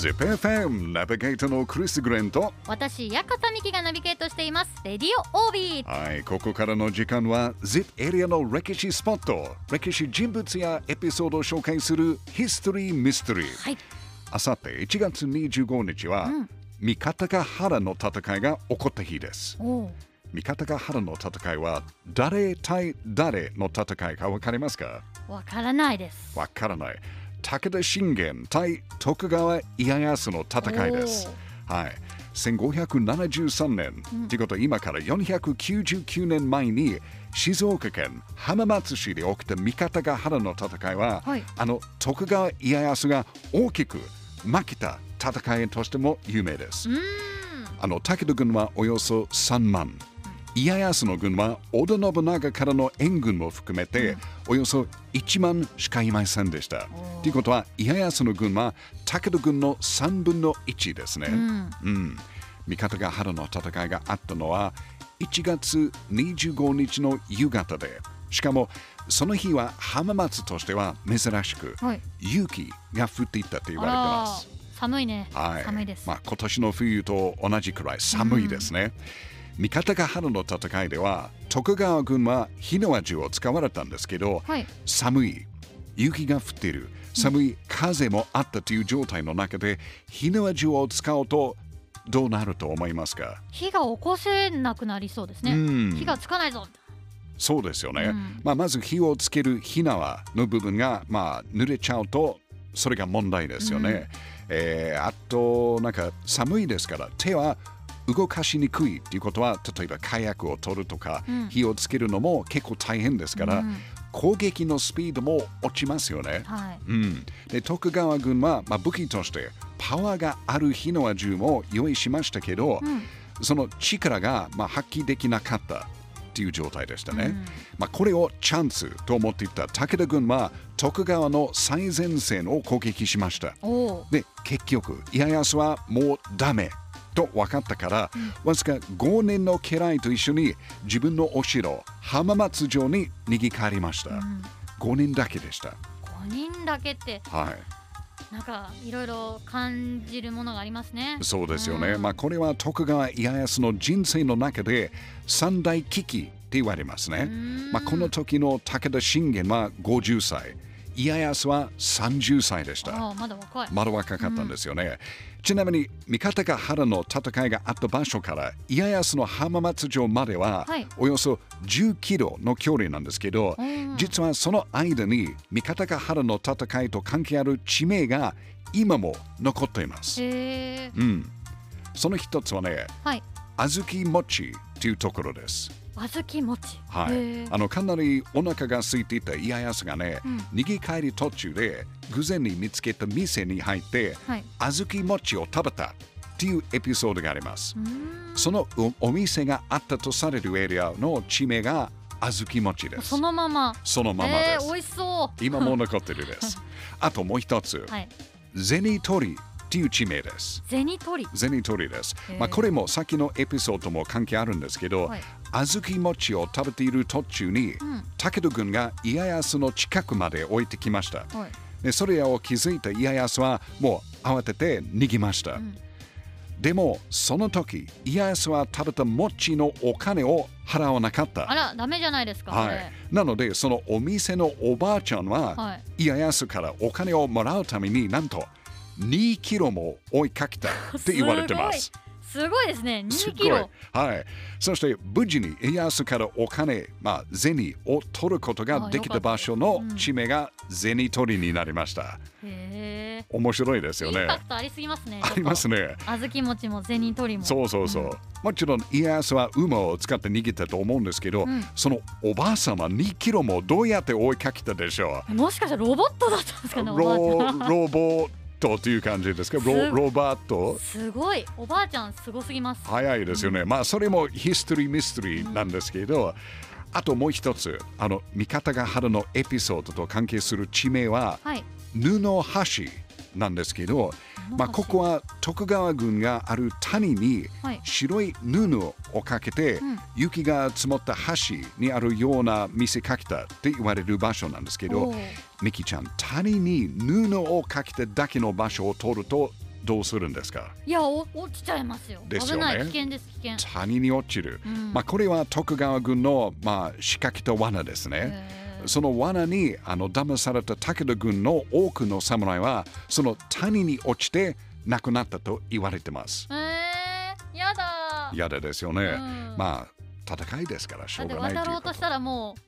ZIPFM ナビゲーターのクリス・グレンと私、ヤカタミキがナビゲートしています。レディオオービー。はい、ここからの時間は ZIP エリアの歴史スポット歴史人物やエピソードを紹介するヒストリー・ミステリーはい。あさって1月25日は、三方ヶ原の戦いが起こった日です三方ヶ原の戦いは誰対誰の戦いか分かりますか？わからないです。わからない武田信玄対徳川家康の戦いです。はい。1573年、ということは今から499年前に静岡県浜松市で起きた三方ヶ原の戦いは、はい。あの徳川家康が大きく負けた戦いとしても有名です。あの武田軍はおよそ3万。家康の軍は織田信長からの援軍も含めて、およそ1万しかいませんでした。ということは家康の軍は武田軍の3分の1ですね。うん。うん、三方ヶ原の戦いがあったのは1月25日の夕方でしかもその日は浜松としては珍しくはい。雪が降っていたと言われてます。寒いね。はい、寒いです。まあ、今年の冬と同じくらい寒いですね。三方ヶ原の戦いでは徳川軍は火の味を使われたんですけど、はい。寒い。雪が降っている。寒い。風もあったという状態の中で火の味を使うとどうなると思いますか？火が起こせなくなりそうですね。うん。火がつかないぞ。そうですよね、うん。まあ、まず火をつける火縄の部分が、まあ、濡れちゃうとそれが問題ですよね、えーあとなんか寒いですから手は動かしにくいっていうことは例えば火薬を取るとか、うん火をつけるのも結構大変ですから、うん攻撃のスピードも落ちますよね、はい。うん、で徳川軍は、まあ、武器としてパワーがある火の銃も用意しましたけど、うん。その力が、まあ、発揮できなかったっていう状態でしたね。うんまあ、これをチャンスと思っていた武田軍は徳川の最前線を攻撃しました。で結局家康はもうダメと分かったから、わずか5年の家来と一緒に自分のお城浜松城に逃げ帰りました。うん5年だけでした。五人だけってはいなんかいろいろ感じるものがありますね。そうですよね。うんまあこれは徳川家康の人生の中で三大危機って言われますね。んまあこの時の武田信玄は50歳、家康は30歳でした。まだ若い。まだ若かったんですよね。ちなみに三方ヶ原の戦いがあった場所から家康の浜松城までははいおよそ10キロの距離なんですけど、うん実はその間に三方ヶ原の戦いと関係ある地名が今も残っています。うん、その一つはね、はい。小豆餅というところです。小豆餅。はいあのかなりお腹が空いていた家康がね、うん逃げ帰り途中で偶然に見つけた店に入って、はい。小豆餅を食べたっていうエピソードがあります。そのおお店があったとされるエリアの地名が小豆餅です。そのまま。そのままです。えー、美味しそう。今も残ってるです。あともう一つ、はい。銭取っていう地名です。銭取り。銭取ですへ。ーまあ、これもさっきのエピソードも関係あるんですけど、はい小豆餅を食べている途中に、うん。武田軍が家康の近くまで置いてきました。はい。でそれを気づいた家康はもう慌てて逃げました。んでもその時家康は食べた餅のお金を払わなかった。あら、ダメじゃないですか。はいなのでそのお店のおばあちゃんは、はい。家康からお金をもらうためになんと2キロも追いかけたって言われてます。すごいですね。2すごいキロ。はい。そして無事に家康からお金、まあ、銭を取ることができた場所の地名が銭取りになりました。へえ。面白いですよねイン。パクトありすぎますね。ありますね。ね。小豆餅も銭取りも。そうそうそう。うんもちろん家康は馬を使って逃げたと思うんですけど、うんそのおばあ様2キロもどうやって追いかけたでしょもしかしたらロボットだったんですうかね。ロボットという感じですかすロロバットすごい。おばあちゃんすごすぎます。早いですよね。まあそれもヒストリーミステリーなんですけど、あともう一つ、あの三方ヶ原のエピソードと関係する地名ははい。布橋なんですけど、まあ、ここは徳川軍がある谷にはい白い布をかけて、うん雪が積もった橋にあるような見せかけたって言われる場所なんですけどミキちゃん谷に布をかけただけの場所を通るとどうするんですか？いやお落ちちゃいますよ。ですよね。危ない。危険です危険。谷に落ちる。うん。まあ、これは徳川軍の、まあ、仕掛けと罠ですね。その罠にあの騙された武田軍の多くの侍はその谷に落ちて亡くなったと言われてます。えー、やだ。嫌でですよね。うん。まあ戦いですからしょうがない渡ろうとしたらもう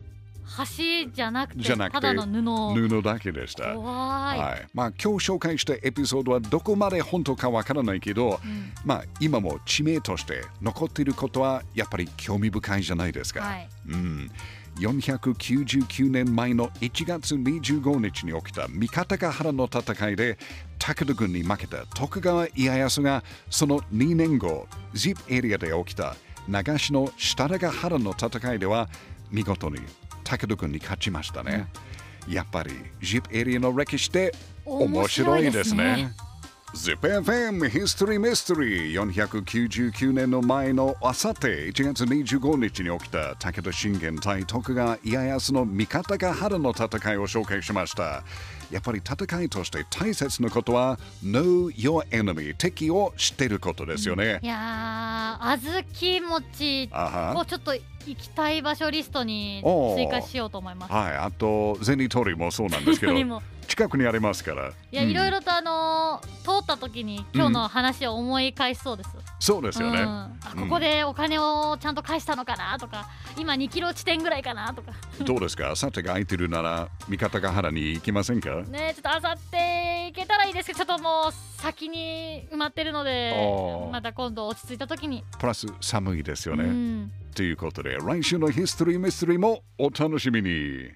橋じゃなくてじゃなくてただの布。布だけでした。怖い、はい、まあ今日紹介したエピソードはどこまで本当かわからないけど、うん。まあ今も地名として残っていることはやっぱり興味深いじゃないですか。はい。うん、499年前の1月25日に起きた三方ヶ原の戦いで武田軍に負けた徳川家康がその2年後 ZIP エリアで起きた長篠設楽ヶ原の戦いでは見事に武田軍に勝ちましたね。やっぱり ZIP エリアの歴史って面白いですね。ZIPFM History Mystery 499年の前のあさって1月25日に起きた武田信玄対徳川家康の三方ヶ原の戦いを紹介しましたやっぱり戦いとして大切なことは Know your enemy 敵を知っていることですよね、いやー小豆餅あは。をちょっと行きたい場所リストに追加しようと思います。はいあと銭取りもそうなんですけど近くにありますから。いや、うん。いろいろとあのー通った時に今日の話を思い返しそうです、そうですよね、うん。あここでお金をちゃんと返したのかなとか今2キロ地点ぐらいかなとか。どうですか？さてが空いてるなら三方ヶ原に行きませんか？ねちょっとあさって行けたらいいですけどちょっともう先に埋まってるのでまた今度落ち着いた時に、プラス寒いですよね、うん。ということで来週のヒストリーミステリーもお楽しみに